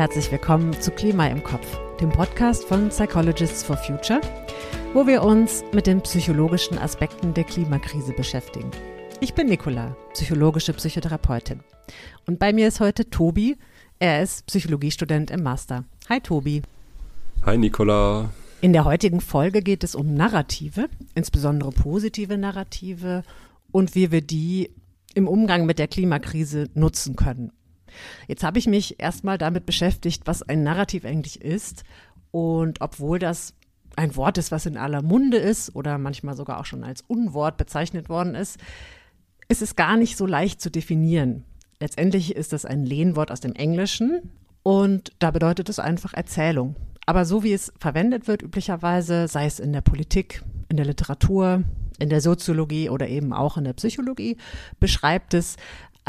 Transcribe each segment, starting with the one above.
herzlich willkommen zu Klima im Kopf, dem Podcast von Psychologists for Future, wo wir uns mit den psychologischen Aspekten der Klimakrise beschäftigen. Ich bin Nicola, psychologische Psychotherapeutin. Und bei mir ist heute Tobi. Er ist Psychologiestudent im Master. Hi Tobi. Hi Nicola. In der heutigen Folge geht es um Narrative, insbesondere positive Narrative und wie wir die im Umgang mit der Klimakrise nutzen können. Jetzt habe ich mich erstmal damit beschäftigt, was ein Narrativ eigentlich ist. Und obwohl das ein Wort ist, was in aller Munde ist oder manchmal sogar auch schon als Unwort bezeichnet worden ist, ist es gar nicht so leicht zu definieren. Letztendlich ist es ein Lehnwort aus dem Englischen und da bedeutet es einfach Erzählung. Aber so wie es verwendet wird üblicherweise, sei es in der Politik, in der Literatur, in der Soziologie oder eben auch in der Psychologie, beschreibt es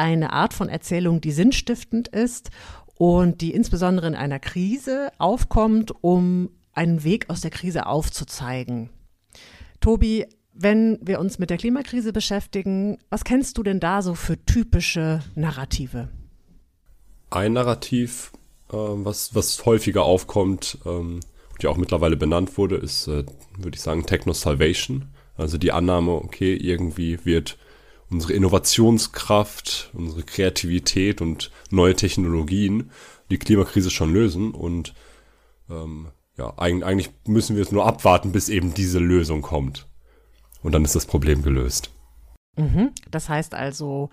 eine Art von Erzählung, die sinnstiftend ist und die insbesondere in einer Krise aufkommt, um einen Weg aus der Krise aufzuzeigen. Tobi, wenn wir uns mit der Klimakrise beschäftigen, was kennst du denn da so für typische Narrative? Ein Narrativ, äh, was, was häufiger aufkommt ähm, und ja auch mittlerweile benannt wurde, ist, äh, würde ich sagen, Techno-Salvation. Also die Annahme, okay, irgendwie wird unsere Innovationskraft, unsere Kreativität und neue Technologien die Klimakrise schon lösen. Und ähm, ja, eigentlich müssen wir es nur abwarten, bis eben diese Lösung kommt. Und dann ist das Problem gelöst. Mhm. Das heißt also,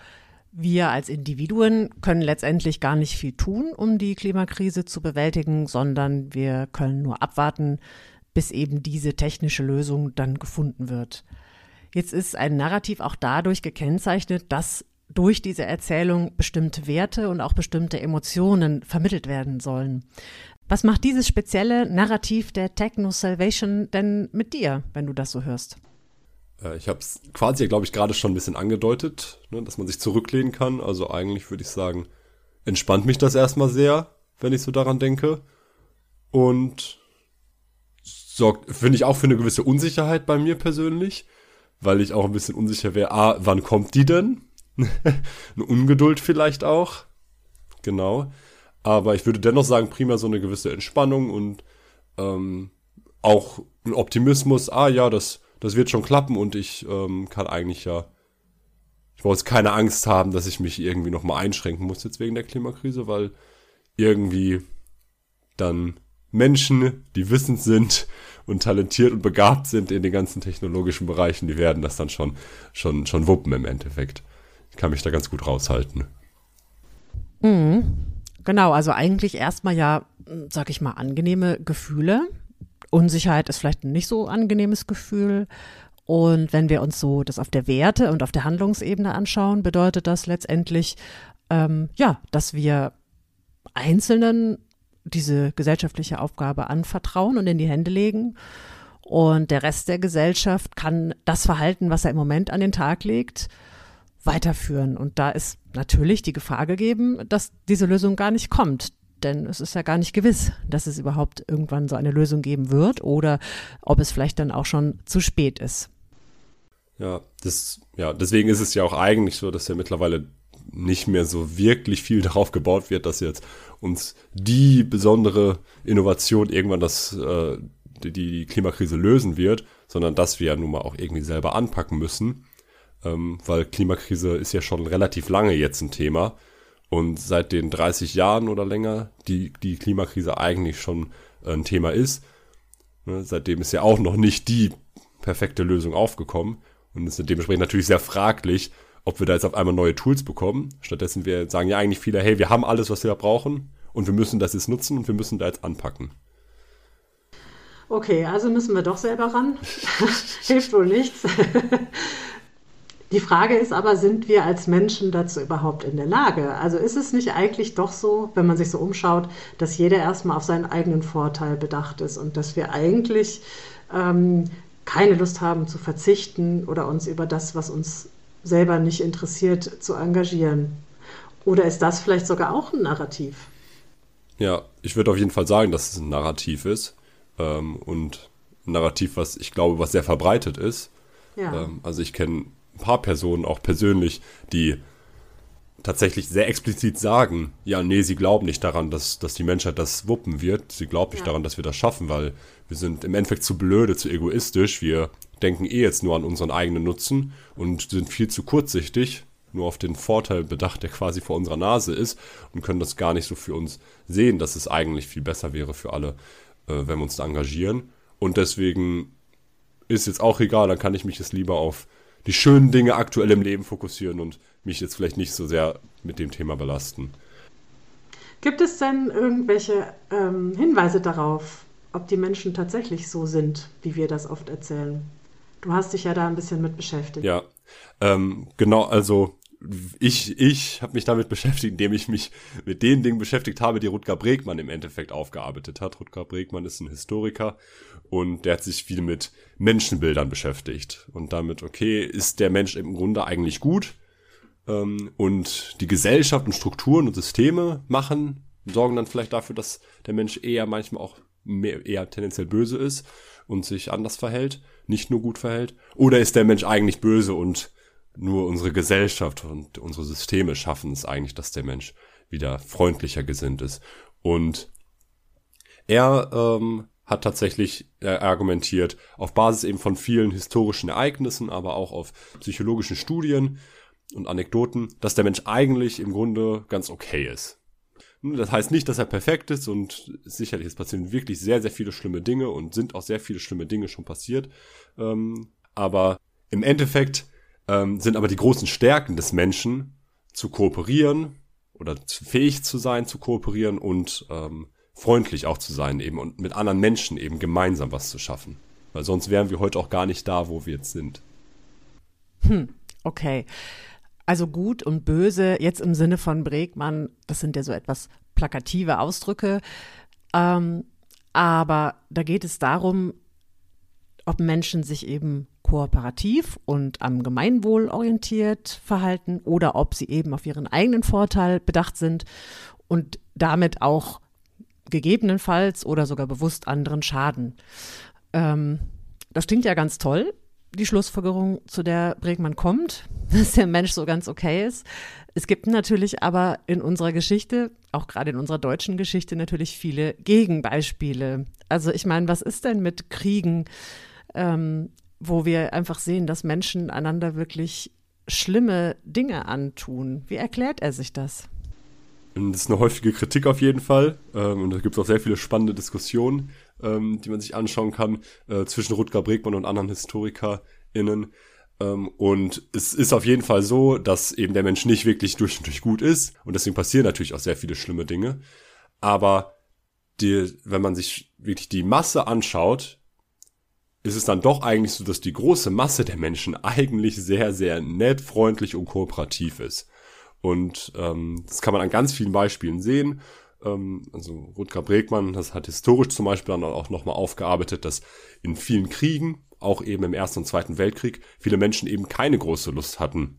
wir als Individuen können letztendlich gar nicht viel tun, um die Klimakrise zu bewältigen, sondern wir können nur abwarten, bis eben diese technische Lösung dann gefunden wird. Jetzt ist ein Narrativ auch dadurch gekennzeichnet, dass durch diese Erzählung bestimmte Werte und auch bestimmte Emotionen vermittelt werden sollen. Was macht dieses spezielle Narrativ der Techno Salvation denn mit dir, wenn du das so hörst? Äh, ich habe es quasi, glaube ich, gerade schon ein bisschen angedeutet, ne, dass man sich zurücklehnen kann. Also eigentlich würde ich sagen, entspannt mich das erstmal sehr, wenn ich so daran denke. Und sorgt, finde ich, auch für eine gewisse Unsicherheit bei mir persönlich weil ich auch ein bisschen unsicher wäre, ah, wann kommt die denn? eine Ungeduld vielleicht auch. Genau. Aber ich würde dennoch sagen, prima so eine gewisse Entspannung und ähm, auch ein Optimismus, ah ja, das, das wird schon klappen und ich ähm, kann eigentlich ja, ich brauche jetzt keine Angst haben, dass ich mich irgendwie nochmal einschränken muss jetzt wegen der Klimakrise, weil irgendwie dann Menschen, die wissend sind und talentiert und begabt sind in den ganzen technologischen Bereichen, die werden das dann schon, schon, schon wuppen im Endeffekt. Ich kann mich da ganz gut raushalten. Mhm. Genau, also eigentlich erstmal ja, sag ich mal, angenehme Gefühle. Unsicherheit ist vielleicht ein nicht so angenehmes Gefühl. Und wenn wir uns so das auf der Werte- und auf der Handlungsebene anschauen, bedeutet das letztendlich, ähm, ja, dass wir Einzelnen diese gesellschaftliche Aufgabe anvertrauen und in die Hände legen. Und der Rest der Gesellschaft kann das Verhalten, was er im Moment an den Tag legt, weiterführen. Und da ist natürlich die Gefahr gegeben, dass diese Lösung gar nicht kommt. Denn es ist ja gar nicht gewiss, dass es überhaupt irgendwann so eine Lösung geben wird oder ob es vielleicht dann auch schon zu spät ist. Ja, das, ja, deswegen ist es ja auch eigentlich so, dass ja mittlerweile nicht mehr so wirklich viel darauf gebaut wird, dass jetzt uns die besondere Innovation irgendwann das, äh, die, die Klimakrise lösen wird, sondern dass wir ja nun mal auch irgendwie selber anpacken müssen, ähm, weil Klimakrise ist ja schon relativ lange jetzt ein Thema und seit den 30 Jahren oder länger die, die Klimakrise eigentlich schon ein Thema ist. Ne, seitdem ist ja auch noch nicht die perfekte Lösung aufgekommen und ist dementsprechend natürlich sehr fraglich, ob wir da jetzt auf einmal neue Tools bekommen. Stattdessen wir sagen ja eigentlich viele, hey, wir haben alles, was wir brauchen und wir müssen das jetzt nutzen und wir müssen da jetzt anpacken. Okay, also müssen wir doch selber ran. Hilft wohl nichts. Die Frage ist aber, sind wir als Menschen dazu überhaupt in der Lage? Also ist es nicht eigentlich doch so, wenn man sich so umschaut, dass jeder erstmal auf seinen eigenen Vorteil bedacht ist und dass wir eigentlich ähm, keine Lust haben zu verzichten oder uns über das, was uns selber nicht interessiert, zu engagieren. Oder ist das vielleicht sogar auch ein Narrativ? Ja, ich würde auf jeden Fall sagen, dass es ein Narrativ ist. Ähm, und ein Narrativ, was ich glaube, was sehr verbreitet ist. Ja. Ähm, also ich kenne ein paar Personen auch persönlich, die tatsächlich sehr explizit sagen, ja, nee, sie glauben nicht daran, dass, dass die Menschheit das wuppen wird. Sie glauben nicht ja. daran, dass wir das schaffen, weil wir sind im Endeffekt zu blöde, zu egoistisch. Wir denken eh jetzt nur an unseren eigenen Nutzen und sind viel zu kurzsichtig, nur auf den Vorteil bedacht, der quasi vor unserer Nase ist und können das gar nicht so für uns sehen, dass es eigentlich viel besser wäre für alle, äh, wenn wir uns da engagieren. Und deswegen ist jetzt auch egal, dann kann ich mich jetzt lieber auf die schönen Dinge aktuell im Leben fokussieren und mich jetzt vielleicht nicht so sehr mit dem Thema belasten. Gibt es denn irgendwelche ähm, Hinweise darauf, ob die Menschen tatsächlich so sind, wie wir das oft erzählen? Du hast dich ja da ein bisschen mit beschäftigt. Ja, ähm, genau, also ich, ich habe mich damit beschäftigt, indem ich mich mit den Dingen beschäftigt habe, die Rutger Bregmann im Endeffekt aufgearbeitet hat. Rutger Bregmann ist ein Historiker und der hat sich viel mit Menschenbildern beschäftigt und damit, okay, ist der Mensch im Grunde eigentlich gut ähm, und die Gesellschaft und Strukturen und Systeme machen, sorgen dann vielleicht dafür, dass der Mensch eher manchmal auch mehr, eher tendenziell böse ist und sich anders verhält, nicht nur gut verhält, oder ist der Mensch eigentlich böse und nur unsere Gesellschaft und unsere Systeme schaffen es eigentlich, dass der Mensch wieder freundlicher gesinnt ist. Und er ähm, hat tatsächlich äh, argumentiert, auf Basis eben von vielen historischen Ereignissen, aber auch auf psychologischen Studien und Anekdoten, dass der Mensch eigentlich im Grunde ganz okay ist. Das heißt nicht, dass er perfekt ist und sicherlich es passieren wirklich sehr, sehr viele schlimme Dinge und sind auch sehr viele schlimme Dinge schon passiert. Ähm, aber im Endeffekt ähm, sind aber die großen Stärken des Menschen zu kooperieren oder fähig zu sein, zu kooperieren und ähm, freundlich auch zu sein eben und mit anderen Menschen eben gemeinsam was zu schaffen. Weil sonst wären wir heute auch gar nicht da, wo wir jetzt sind. Hm, okay. Also gut und böse, jetzt im Sinne von Bregmann, das sind ja so etwas plakative Ausdrücke. Ähm, aber da geht es darum, ob Menschen sich eben kooperativ und am Gemeinwohl orientiert verhalten oder ob sie eben auf ihren eigenen Vorteil bedacht sind und damit auch gegebenenfalls oder sogar bewusst anderen schaden. Ähm, das klingt ja ganz toll, die Schlussfolgerung, zu der Bregmann kommt, dass der Mensch so ganz okay ist. Es gibt natürlich aber in unserer Geschichte, auch gerade in unserer deutschen Geschichte, natürlich viele Gegenbeispiele. Also ich meine, was ist denn mit Kriegen? Ähm, wo wir einfach sehen, dass Menschen einander wirklich schlimme Dinge antun. Wie erklärt er sich das? Das ist eine häufige Kritik auf jeden Fall. Ähm, und da gibt es auch sehr viele spannende Diskussionen, ähm, die man sich anschauen kann, äh, zwischen Rutger Bregmann und anderen HistorikerInnen. Ähm, und es ist auf jeden Fall so, dass eben der Mensch nicht wirklich durch und durch gut ist. Und deswegen passieren natürlich auch sehr viele schlimme Dinge. Aber die, wenn man sich wirklich die Masse anschaut, ist es dann doch eigentlich so, dass die große Masse der Menschen eigentlich sehr, sehr nett, freundlich und kooperativ ist. Und ähm, das kann man an ganz vielen Beispielen sehen. Ähm, also Rutger Bregmann, das hat historisch zum Beispiel dann auch nochmal aufgearbeitet, dass in vielen Kriegen, auch eben im Ersten und Zweiten Weltkrieg, viele Menschen eben keine große Lust hatten,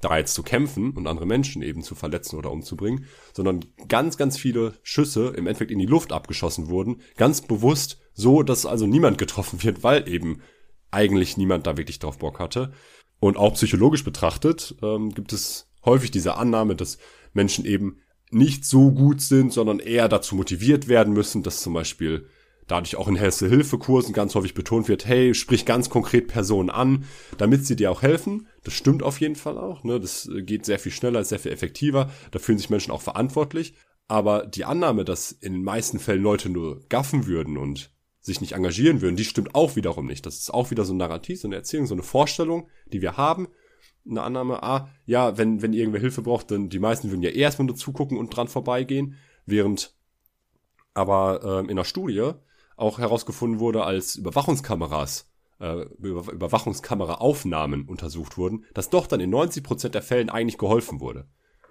da jetzt zu kämpfen und andere Menschen eben zu verletzen oder umzubringen, sondern ganz, ganz viele Schüsse im Endeffekt in die Luft abgeschossen wurden, ganz bewusst so, dass also niemand getroffen wird, weil eben eigentlich niemand da wirklich drauf Bock hatte. Und auch psychologisch betrachtet ähm, gibt es häufig diese Annahme, dass Menschen eben nicht so gut sind, sondern eher dazu motiviert werden müssen, dass zum Beispiel dadurch auch in Helse-Hilfe-Kursen ganz häufig betont wird, hey, sprich ganz konkret Personen an, damit sie dir auch helfen. Das stimmt auf jeden Fall auch. Ne? Das geht sehr viel schneller, ist sehr viel effektiver. Da fühlen sich Menschen auch verantwortlich. Aber die Annahme, dass in den meisten Fällen Leute nur gaffen würden und sich nicht engagieren würden, die stimmt auch wiederum nicht. Das ist auch wieder so ein Narrativ, so eine Erzählung, so eine Vorstellung, die wir haben. Eine Annahme, ah, ja, wenn, wenn irgendwer Hilfe braucht, dann die meisten würden ja erstmal nur zugucken und dran vorbeigehen, während aber ähm, in der Studie auch herausgefunden wurde, als Überwachungskameras, äh, Über Überwachungskameraaufnahmen untersucht wurden, dass doch dann in 90% der Fällen eigentlich geholfen wurde.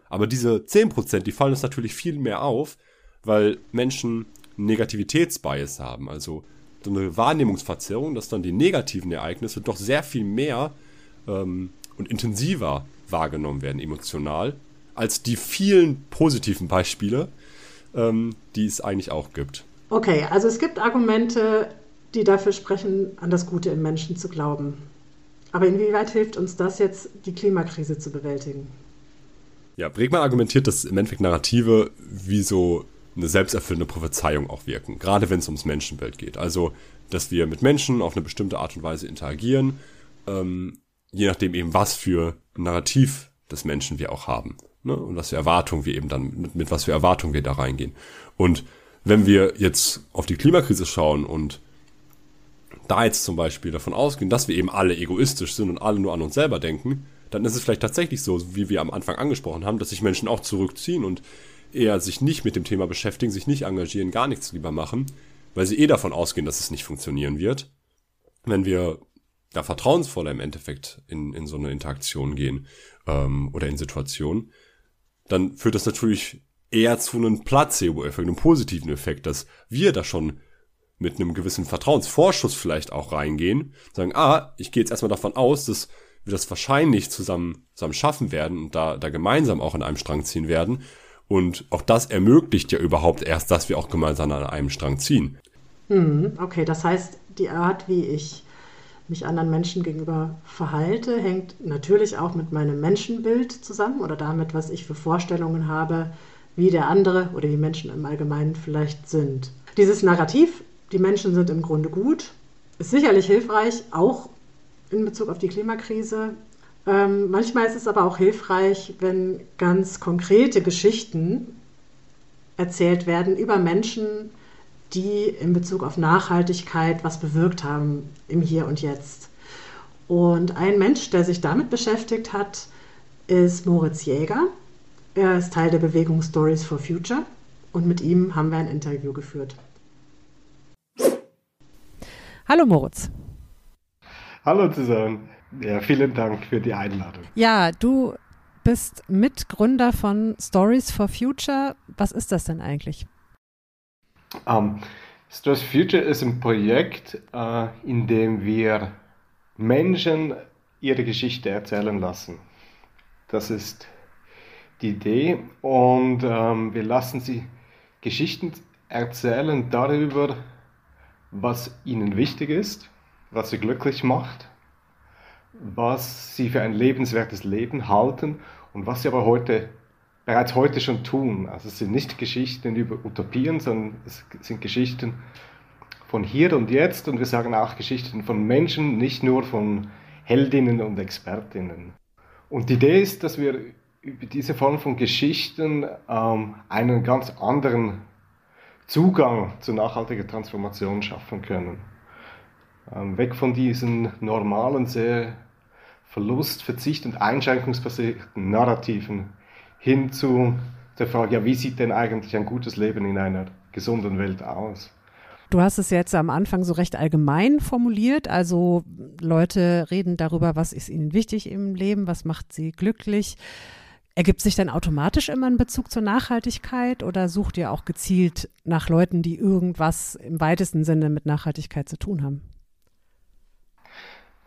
Aber diese 10%, die fallen uns natürlich viel mehr auf, weil Menschen Negativitätsbias haben, also so eine Wahrnehmungsverzerrung, dass dann die negativen Ereignisse doch sehr viel mehr ähm, und intensiver wahrgenommen werden emotional, als die vielen positiven Beispiele, ähm, die es eigentlich auch gibt. Okay, also es gibt Argumente, die dafür sprechen, an das Gute im Menschen zu glauben. Aber inwieweit hilft uns das jetzt, die Klimakrise zu bewältigen? Ja, Bregmann argumentiert, dass im Endeffekt Narrative wie so eine selbsterfüllende Prophezeiung auch wirken, gerade wenn es ums Menschenbild geht. Also, dass wir mit Menschen auf eine bestimmte Art und Weise interagieren, ähm, je nachdem eben, was für Narrativ des Menschen wir auch haben. Ne? Und was für Erwartungen wir eben dann, mit, mit was für Erwartungen wir da reingehen. Und wenn wir jetzt auf die Klimakrise schauen und da jetzt zum Beispiel davon ausgehen, dass wir eben alle egoistisch sind und alle nur an uns selber denken, dann ist es vielleicht tatsächlich so, wie wir am Anfang angesprochen haben, dass sich Menschen auch zurückziehen und eher sich nicht mit dem Thema beschäftigen, sich nicht engagieren, gar nichts lieber machen, weil sie eh davon ausgehen, dass es nicht funktionieren wird. Wenn wir da vertrauensvoller im Endeffekt in, in so eine Interaktion gehen ähm, oder in Situationen, dann führt das natürlich eher zu einem Placebo-Effekt, einem positiven Effekt, dass wir da schon mit einem gewissen Vertrauensvorschuss vielleicht auch reingehen, sagen, ah, ich gehe jetzt erstmal davon aus, dass wir das wahrscheinlich zusammen, zusammen schaffen werden und da, da gemeinsam auch an einem Strang ziehen werden. Und auch das ermöglicht ja überhaupt erst, dass wir auch gemeinsam an einem Strang ziehen. Hm, okay, das heißt, die Art, wie ich mich anderen Menschen gegenüber verhalte, hängt natürlich auch mit meinem Menschenbild zusammen oder damit, was ich für Vorstellungen habe, wie der andere oder die Menschen im Allgemeinen vielleicht sind. Dieses Narrativ, die Menschen sind im Grunde gut, ist sicherlich hilfreich, auch in Bezug auf die Klimakrise. Ähm, manchmal ist es aber auch hilfreich, wenn ganz konkrete Geschichten erzählt werden über Menschen, die in Bezug auf Nachhaltigkeit was bewirkt haben im Hier und Jetzt. Und ein Mensch, der sich damit beschäftigt hat, ist Moritz Jäger. Er ist Teil der Bewegung Stories for Future und mit ihm haben wir ein Interview geführt. Hallo Moritz. Hallo zusammen. Ja, vielen Dank für die Einladung. Ja, du bist Mitgründer von Stories for Future. Was ist das denn eigentlich? Um, Stories for Future ist ein Projekt, uh, in dem wir Menschen ihre Geschichte erzählen lassen. Das ist die Idee und ähm, wir lassen sie Geschichten erzählen darüber, was ihnen wichtig ist, was sie glücklich macht, was sie für ein lebenswertes Leben halten und was sie aber heute bereits heute schon tun. Also es sind nicht Geschichten über Utopien, sondern es sind Geschichten von hier und jetzt und wir sagen auch Geschichten von Menschen, nicht nur von Heldinnen und Expertinnen. Und die Idee ist, dass wir über diese Form von Geschichten ähm, einen ganz anderen Zugang zu nachhaltiger Transformation schaffen können. Ähm, weg von diesen normalen, sehr Verlust-, Verzicht- und Einschränkungsbasierten Narrativen hin zu der Frage, ja, wie sieht denn eigentlich ein gutes Leben in einer gesunden Welt aus? Du hast es jetzt am Anfang so recht allgemein formuliert. Also Leute reden darüber, was ist ihnen wichtig im Leben, was macht sie glücklich. Ergibt sich dann automatisch immer ein Bezug zur Nachhaltigkeit oder sucht ihr auch gezielt nach Leuten, die irgendwas im weitesten Sinne mit Nachhaltigkeit zu tun haben?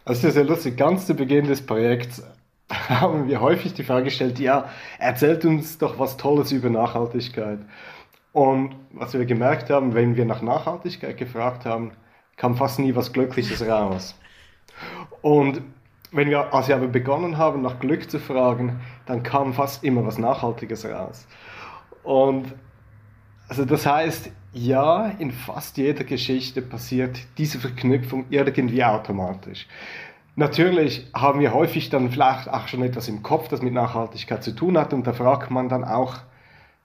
Also das ist ja lustig. Ganz zu Beginn des Projekts haben wir häufig die Frage gestellt, ja, erzählt uns doch was Tolles über Nachhaltigkeit. Und was wir gemerkt haben, wenn wir nach Nachhaltigkeit gefragt haben, kam fast nie was Glückliches raus. Und wenn wir, als wir aber begonnen haben, nach Glück zu fragen, dann kam fast immer was Nachhaltiges raus. Und also das heißt, ja, in fast jeder Geschichte passiert diese Verknüpfung irgendwie automatisch. Natürlich haben wir häufig dann vielleicht auch schon etwas im Kopf, das mit Nachhaltigkeit zu tun hat und da fragt man dann auch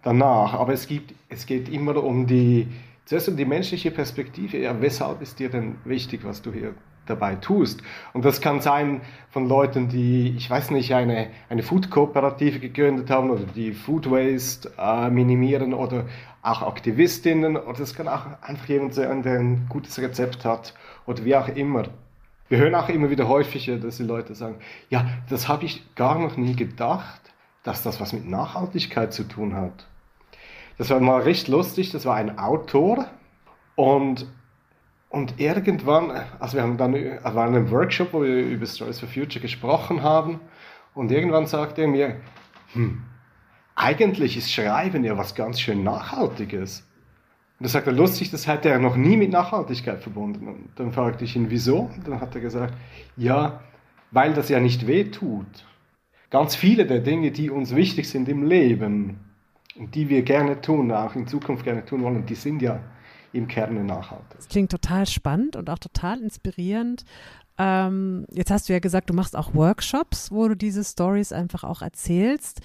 danach. Aber es, gibt, es geht immer um die, zuerst um die menschliche Perspektive. Ja, weshalb ist dir denn wichtig, was du hier dabei tust. Und das kann sein von Leuten, die, ich weiß nicht, eine, eine Food-Kooperative gegründet haben oder die Food Waste äh, minimieren oder auch Aktivistinnen oder es kann auch einfach jemand sein, der ein gutes Rezept hat oder wie auch immer. Wir hören auch immer wieder häufiger, dass die Leute sagen, ja, das habe ich gar noch nie gedacht, dass das was mit Nachhaltigkeit zu tun hat. Das war mal recht lustig, das war ein Autor und und irgendwann, also wir haben dann, also war einem Workshop, wo wir über Stories for Future gesprochen haben, und irgendwann sagte er mir, hm, eigentlich ist Schreiben ja was ganz schön Nachhaltiges. Und er, lustig, das hätte er noch nie mit Nachhaltigkeit verbunden. Und dann fragte ich ihn, wieso? Und dann hat er gesagt, ja, weil das ja nicht weh tut. ganz viele der Dinge, die uns wichtig sind im Leben und die wir gerne tun, auch in Zukunft gerne tun wollen, die sind ja im Kern nachhaltig. Das klingt total spannend und auch total inspirierend. Ähm, jetzt hast du ja gesagt, du machst auch Workshops, wo du diese Stories einfach auch erzählst.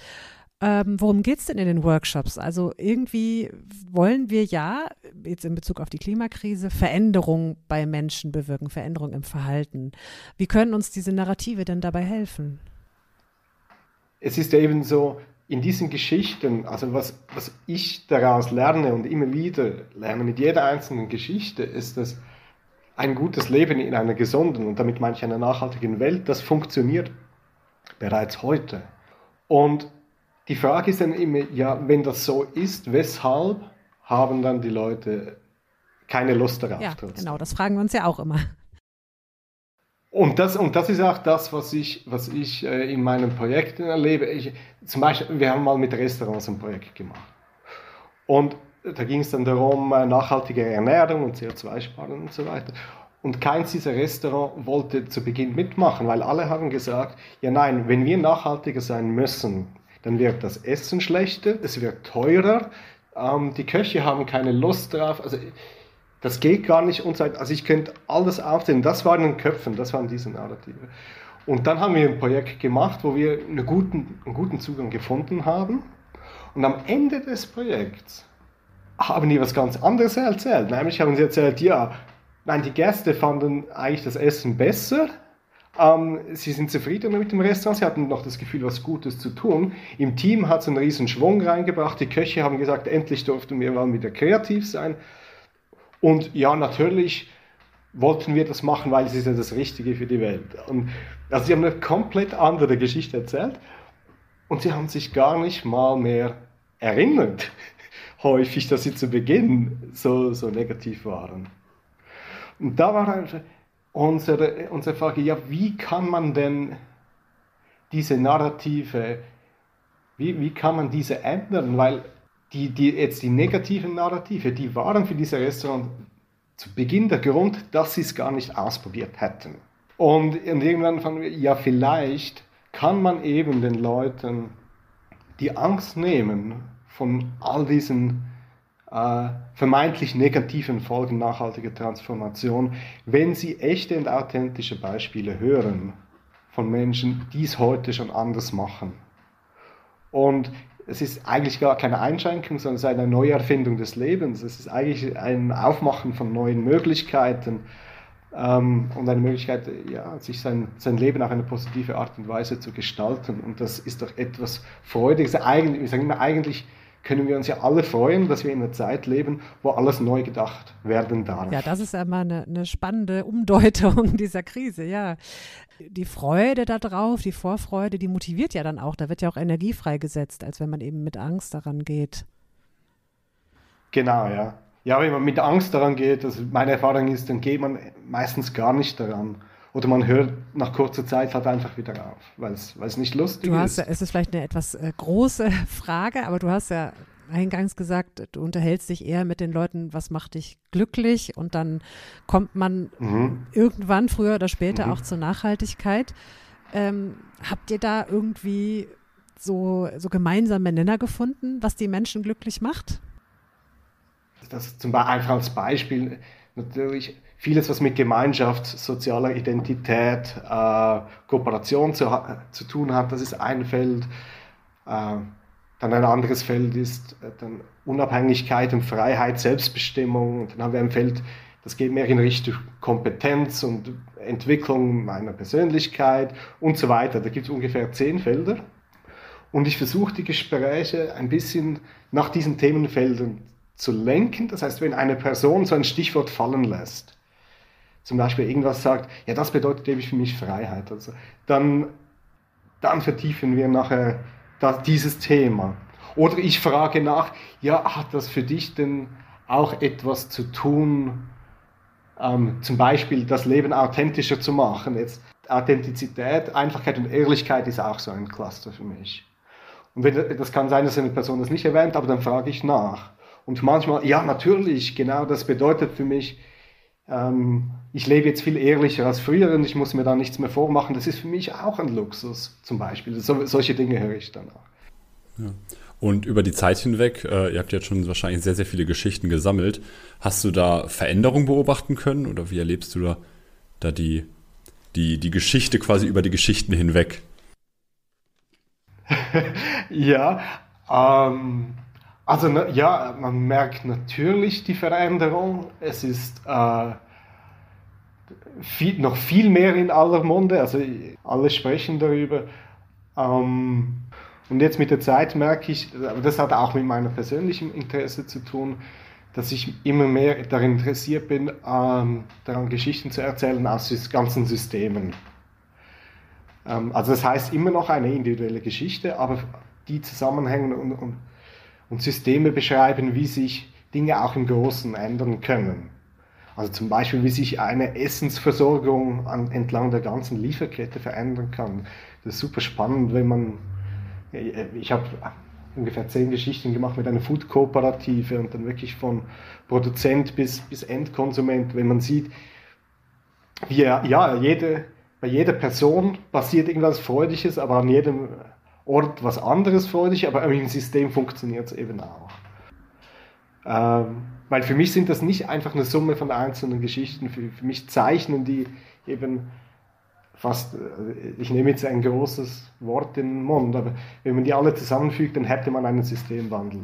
Ähm, worum geht es denn in den Workshops? Also irgendwie wollen wir ja, jetzt in Bezug auf die Klimakrise, Veränderung bei Menschen bewirken, Veränderung im Verhalten. Wie können uns diese Narrative denn dabei helfen? Es ist eben so, in diesen Geschichten, also was, was ich daraus lerne und immer wieder lerne mit jeder einzelnen Geschichte, ist, dass ein gutes Leben in einer gesunden und damit ich einer nachhaltigen Welt, das funktioniert bereits heute. Und die Frage ist dann immer, ja, wenn das so ist, weshalb haben dann die Leute keine Lust darauf? Ja, genau, das fragen wir uns ja auch immer. Und das, und das ist auch das, was ich, was ich äh, in meinen Projekten erlebe. Ich, zum Beispiel, wir haben mal mit Restaurants ein Projekt gemacht. Und da ging es dann darum, äh, nachhaltige Ernährung und CO2-Sparen und so weiter. Und keins dieser Restaurants wollte zu Beginn mitmachen, weil alle haben gesagt, ja nein, wenn wir nachhaltiger sein müssen, dann wird das Essen schlechter, es wird teurer, ähm, die Köche haben keine Lust drauf. Also das geht gar nicht und so Also ich könnte alles aufzählen. Das waren in den Köpfen, das waren diese Narrative. Und dann haben wir ein Projekt gemacht, wo wir einen guten, einen guten Zugang gefunden haben. Und am Ende des Projekts haben die was ganz anderes erzählt. Nämlich haben sie erzählt, ja, nein, die Gäste fanden eigentlich das Essen besser. Ähm, sie sind zufriedener mit dem Restaurant, sie hatten noch das Gefühl, was Gutes zu tun. Im Team hat es einen riesen Schwung reingebracht. Die Köche haben gesagt, endlich durften wir mal wieder kreativ sein. Und ja, natürlich wollten wir das machen, weil es ist ja das Richtige für die Welt. Und also sie haben eine komplett andere Geschichte erzählt und sie haben sich gar nicht mal mehr erinnert, häufig, dass sie zu Beginn so, so negativ waren. Und da war einfach unsere, unsere Frage, ja, wie kann man denn diese Narrative, wie, wie kann man diese ändern? Weil die, die, jetzt die negativen Narrative, die waren für diese Restaurant zu Beginn der Grund, dass sie es gar nicht ausprobiert hätten. Und, irgendwann fanden wir, ja, vielleicht kann man eben den Leuten die Angst nehmen von all diesen äh, vermeintlich negativen Folgen nachhaltiger Transformation, wenn sie echte und authentische Beispiele hören von Menschen, die es heute schon anders machen. Und es ist eigentlich gar keine Einschränkung, sondern es ist eine Neuerfindung des Lebens. Es ist eigentlich ein Aufmachen von neuen Möglichkeiten ähm, und eine Möglichkeit, ja, sich sein, sein Leben auf eine positive Art und Weise zu gestalten. Und das ist doch etwas Freudiges. Eigentlich, wir sagen immer, eigentlich können wir uns ja alle freuen, dass wir in einer Zeit leben, wo alles neu gedacht werden darf. Ja, das ist ja mal eine, eine spannende Umdeutung dieser Krise, ja. Die Freude darauf, die Vorfreude, die motiviert ja dann auch. Da wird ja auch Energie freigesetzt, als wenn man eben mit Angst daran geht. Genau, ja. Ja, wenn man mit Angst daran geht, also meine Erfahrung ist, dann geht man meistens gar nicht daran. Oder man hört nach kurzer Zeit halt einfach wieder auf, weil es nicht lustig du hast, ist. Es ist vielleicht eine etwas äh, große Frage, aber du hast ja eingangs gesagt, du unterhältst dich eher mit den Leuten, was macht dich glücklich und dann kommt man mhm. irgendwann früher oder später mhm. auch zur Nachhaltigkeit. Ähm, habt ihr da irgendwie so, so gemeinsame Nenner gefunden, was die Menschen glücklich macht? Das zum Beispiel einfach als Beispiel natürlich vieles, was mit Gemeinschaft, sozialer Identität, äh, Kooperation zu, zu tun hat, das ist ein Feld. Äh, dann ein anderes Feld ist äh, dann Unabhängigkeit und Freiheit, Selbstbestimmung. Und dann haben wir ein Feld, das geht mehr in Richtung Kompetenz und Entwicklung meiner Persönlichkeit und so weiter. Da gibt es ungefähr zehn Felder. Und ich versuche die Gespräche ein bisschen nach diesen Themenfeldern zu lenken. Das heißt, wenn eine Person so ein Stichwort fallen lässt, zum Beispiel irgendwas sagt, ja, das bedeutet eben für mich Freiheit, also, dann, dann vertiefen wir nachher das, dieses Thema. Oder ich frage nach, ja, hat das für dich denn auch etwas zu tun, ähm, zum Beispiel das Leben authentischer zu machen? Jetzt Authentizität, Einfachkeit und Ehrlichkeit ist auch so ein Cluster für mich. Und wenn, das kann sein, dass eine Person das nicht erwähnt, aber dann frage ich nach. Und manchmal, ja, natürlich, genau das bedeutet für mich, ähm, ich lebe jetzt viel ehrlicher als früher und ich muss mir da nichts mehr vormachen. Das ist für mich auch ein Luxus zum Beispiel. So, solche Dinge höre ich dann auch. Ja. Und über die Zeit hinweg, äh, ihr habt jetzt schon wahrscheinlich sehr, sehr viele Geschichten gesammelt. Hast du da Veränderungen beobachten können oder wie erlebst du da, da die, die, die Geschichte quasi über die Geschichten hinweg? ja, ähm, also ja, man merkt natürlich die Veränderung. Es ist äh, viel, noch viel mehr in aller Munde, also alle sprechen darüber. Ähm, und jetzt mit der Zeit merke ich, das hat auch mit meinem persönlichen Interesse zu tun, dass ich immer mehr daran interessiert bin, ähm, daran Geschichten zu erzählen aus ganzen Systemen. Ähm, also das heißt immer noch eine individuelle Geschichte, aber die zusammenhängen und, und, und Systeme beschreiben, wie sich Dinge auch im Großen ändern können. Also zum Beispiel, wie sich eine Essensversorgung an, entlang der ganzen Lieferkette verändern kann. Das ist super spannend, wenn man ich habe ungefähr zehn Geschichten gemacht mit einer Food-Kooperative und dann wirklich von Produzent bis, bis Endkonsument, wenn man sieht, wie ja, jede, bei jeder Person passiert irgendwas Freudiges, aber an jedem Ort was anderes Freudiges, aber im System funktioniert es eben auch. Ähm, weil für mich sind das nicht einfach eine Summe von einzelnen Geschichten, für, für mich zeichnen die eben fast, äh, ich nehme jetzt ein großes Wort in den Mund, aber wenn man die alle zusammenfügt, dann hätte man einen Systemwandel.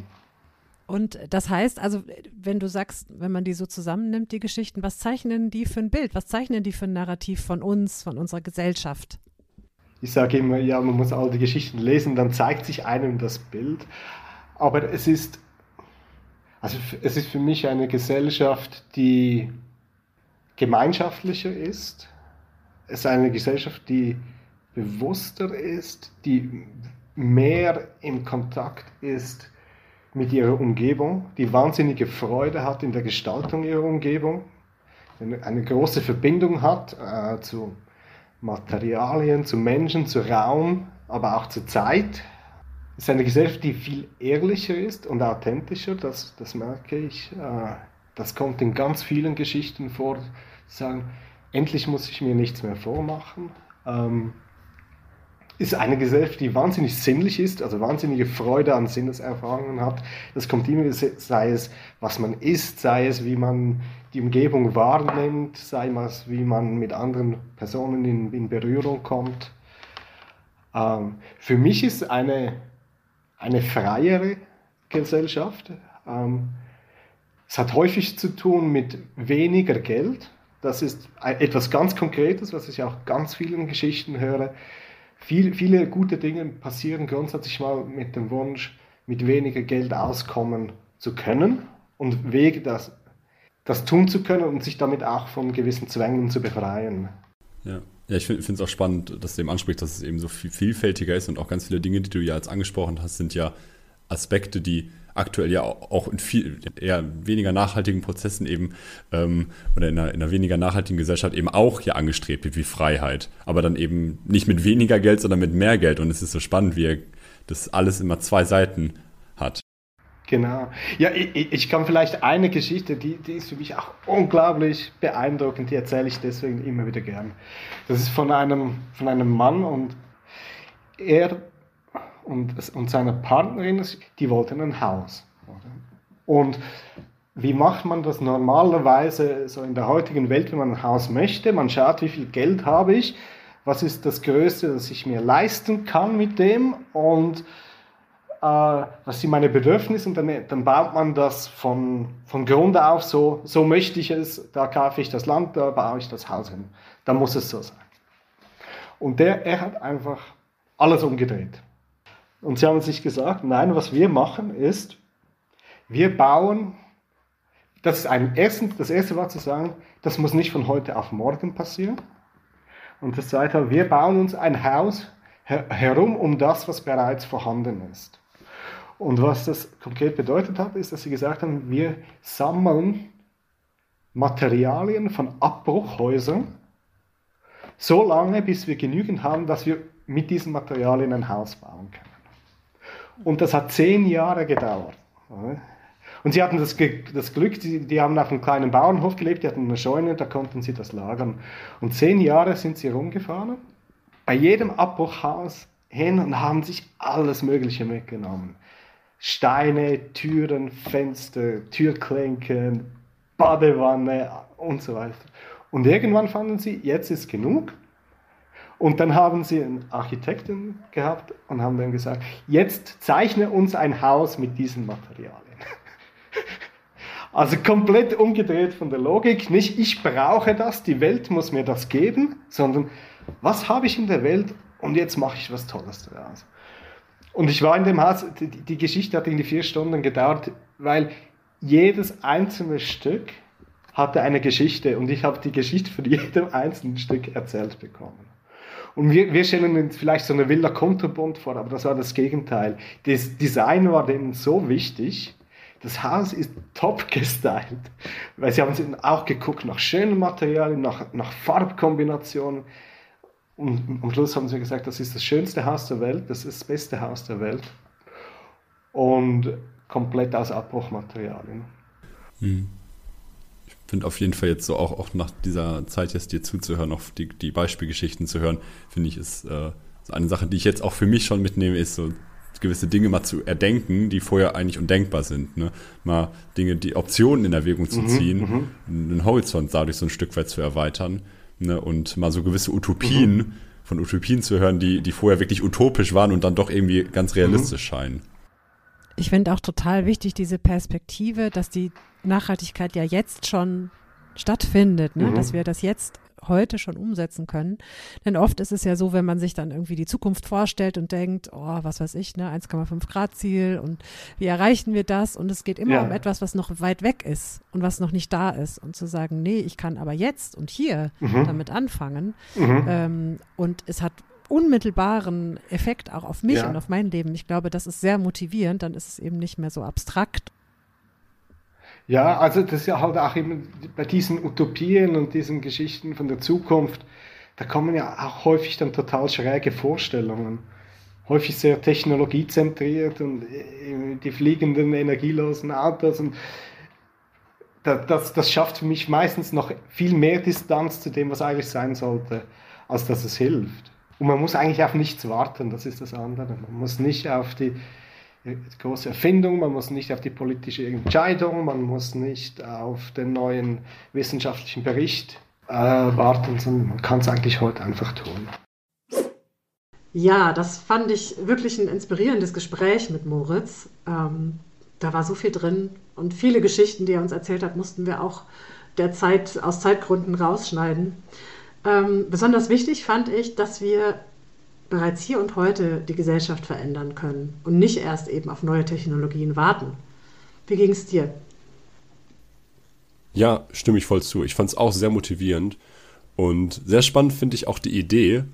Und das heißt, also wenn du sagst, wenn man die so zusammennimmt, die Geschichten, was zeichnen die für ein Bild? Was zeichnen die für ein Narrativ von uns, von unserer Gesellschaft? Ich sage immer, ja, man muss all die Geschichten lesen, dann zeigt sich einem das Bild. Aber es ist, also es ist für mich eine Gesellschaft, die gemeinschaftlicher ist, es ist eine Gesellschaft, die bewusster ist, die mehr in Kontakt ist mit ihrer Umgebung, die wahnsinnige Freude hat in der Gestaltung ihrer Umgebung, eine große Verbindung hat äh, zu Materialien, zu Menschen, zu Raum, aber auch zur Zeit. Es ist eine Gesellschaft, die viel ehrlicher ist und authentischer, das, das merke ich. Äh, das kommt in ganz vielen Geschichten vor. Sagen, endlich muss ich mir nichts mehr vormachen. Ist eine Gesellschaft, die wahnsinnig sinnlich ist, also wahnsinnige Freude an Sinneserfahrungen hat. Das kommt immer, sei es, was man isst, sei es, wie man die Umgebung wahrnimmt, sei es, wie man mit anderen Personen in, in Berührung kommt. Ähm, für mich ist eine, eine freiere Gesellschaft. Ähm, es hat häufig zu tun mit weniger Geld. Das ist etwas ganz Konkretes, was ich auch ganz vielen Geschichten höre. Viel, viele gute Dinge passieren grundsätzlich mal mit dem Wunsch, mit weniger Geld auskommen zu können und Wege, das, das tun zu können und sich damit auch von gewissen Zwängen zu befreien. Ja. Ja, ich finde es auch spannend, dass du eben ansprichst, dass es eben so viel vielfältiger ist und auch ganz viele Dinge, die du ja jetzt angesprochen hast, sind ja Aspekte, die aktuell ja auch in viel eher weniger nachhaltigen Prozessen eben ähm, oder in einer, in einer weniger nachhaltigen Gesellschaft eben auch hier angestrebt wird wie Freiheit. Aber dann eben nicht mit weniger Geld, sondern mit mehr Geld. Und es ist so spannend, wie das alles immer zwei Seiten hat. Genau. Ja, ich, ich kann vielleicht eine Geschichte, die, die ist für mich auch unglaublich beeindruckend, die erzähle ich deswegen immer wieder gern. Das ist von einem, von einem Mann und er und, und seine Partnerin, die wollten ein Haus. Und wie macht man das normalerweise so in der heutigen Welt, wenn man ein Haus möchte? Man schaut, wie viel Geld habe ich, was ist das Größte, das ich mir leisten kann mit dem und äh, was sind meine Bedürfnisse und dann, dann baut man das von, von Grund auf so, so möchte ich es, da kaufe ich das Land, da baue ich das Haus hin. Da muss es so sein. Und der, er hat einfach alles umgedreht. Und sie haben sich gesagt, nein, was wir machen ist, wir bauen, das ist ein ersten, das erste war zu sagen, das muss nicht von heute auf morgen passieren. Und das zweite, wir bauen uns ein Haus herum um das, was bereits vorhanden ist. Und was das konkret bedeutet hat, ist, dass sie gesagt haben, wir sammeln Materialien von Abbruchhäusern so lange, bis wir genügend haben, dass wir mit diesen Materialien ein Haus bauen können. Und das hat zehn Jahre gedauert. Und sie hatten das, das Glück, die, die, haben auf einem kleinen Bauernhof gelebt, die hatten eine Scheune, da konnten sie das lagern. Und zehn Jahre sind sie rumgefahren, bei jedem Abbruchhaus hin und haben sich alles Mögliche mitgenommen. Steine, Türen, Fenster, Türklinken, Badewanne und so weiter. Und irgendwann fanden sie, jetzt ist genug. Und dann haben sie einen Architekten gehabt und haben dann gesagt, jetzt zeichne uns ein Haus mit diesen Materialien. Also komplett umgedreht von der Logik. Nicht ich brauche das, die Welt muss mir das geben, sondern was habe ich in der Welt und jetzt mache ich was Tolles daraus. Und ich war in dem Haus, die, Geschichte hat irgendwie vier Stunden gedauert, weil jedes einzelne Stück hatte eine Geschichte und ich habe die Geschichte von jedem einzelnen Stück erzählt bekommen. Und wir, wir stellen uns vielleicht so eine Villa Konterbund vor, aber das war das Gegenteil. Das Design war denen so wichtig, das Haus ist top gestylt, weil sie haben auch geguckt nach schönen Materialien, nach, nach Farbkombinationen. Und am Schluss haben sie gesagt, das ist das schönste Haus der Welt, das ist das beste Haus der Welt. Und komplett aus Abbruchmaterialien. Hm. Ich finde auf jeden Fall jetzt so auch, auch nach dieser Zeit jetzt dir zuzuhören, auch die, die Beispielgeschichten zu hören, finde ich, ist äh, so eine Sache, die ich jetzt auch für mich schon mitnehme, ist so gewisse Dinge mal zu erdenken, die vorher eigentlich undenkbar sind. Ne? Mal Dinge, die Optionen in Erwägung zu mhm, ziehen, mhm, den Horizont dadurch so ein Stück weit zu erweitern ne? und mal so gewisse Utopien mhm. von Utopien zu hören, die, die vorher wirklich utopisch waren und dann doch irgendwie ganz realistisch mhm. scheinen. Ich finde auch total wichtig diese Perspektive, dass die Nachhaltigkeit ja jetzt schon stattfindet, ne? Mhm. dass wir das jetzt heute schon umsetzen können. Denn oft ist es ja so, wenn man sich dann irgendwie die Zukunft vorstellt und denkt, oh, was weiß ich, ne, 1,5 Grad Ziel und wie erreichen wir das? Und es geht immer ja. um etwas, was noch weit weg ist und was noch nicht da ist. Und zu sagen, nee, ich kann aber jetzt und hier mhm. damit anfangen. Mhm. Ähm, und es hat unmittelbaren Effekt auch auf mich ja. und auf mein Leben. Ich glaube, das ist sehr motivierend. Dann ist es eben nicht mehr so abstrakt ja, also das ist ja halt auch immer bei diesen Utopien und diesen Geschichten von der Zukunft, da kommen ja auch häufig dann total schräge Vorstellungen. Häufig sehr technologiezentriert und äh, die fliegenden energielosen Autos und das, das schafft für mich meistens noch viel mehr Distanz zu dem, was eigentlich sein sollte, als dass es hilft. Und man muss eigentlich auf nichts warten, das ist das andere. Man muss nicht auf die große Erfindung, man muss nicht auf die politische Entscheidung, man muss nicht auf den neuen wissenschaftlichen Bericht äh, warten, sondern man kann es eigentlich heute einfach tun. Ja, das fand ich wirklich ein inspirierendes Gespräch mit Moritz. Ähm, da war so viel drin und viele Geschichten, die er uns erzählt hat, mussten wir auch der Zeit, aus Zeitgründen rausschneiden. Ähm, besonders wichtig fand ich, dass wir bereits hier und heute die Gesellschaft verändern können und nicht erst eben auf neue Technologien warten. Wie ging es dir? Ja, stimme ich voll zu. Ich fand es auch sehr motivierend und sehr spannend finde ich auch die Idee,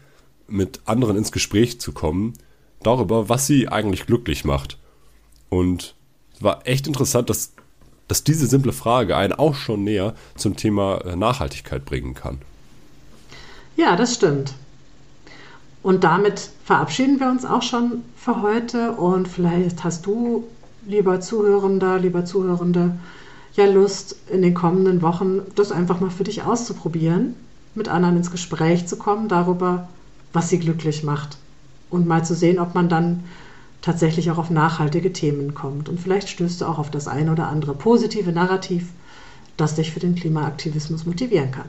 mit anderen ins Gespräch zu kommen, darüber, was sie eigentlich glücklich macht. Und es war echt interessant, dass, dass diese simple Frage einen auch schon näher zum Thema äh, Nachhaltigkeit bringen kann. Ja, das stimmt. Und damit verabschieden wir uns auch schon für heute. Und vielleicht hast du, lieber Zuhörender, lieber Zuhörende, ja Lust, in den kommenden Wochen das einfach mal für dich auszuprobieren, mit anderen ins Gespräch zu kommen darüber, was sie glücklich macht. Und mal zu sehen, ob man dann tatsächlich auch auf nachhaltige Themen kommt. Und vielleicht stößt du auch auf das ein oder andere positive Narrativ, das dich für den Klimaaktivismus motivieren kann.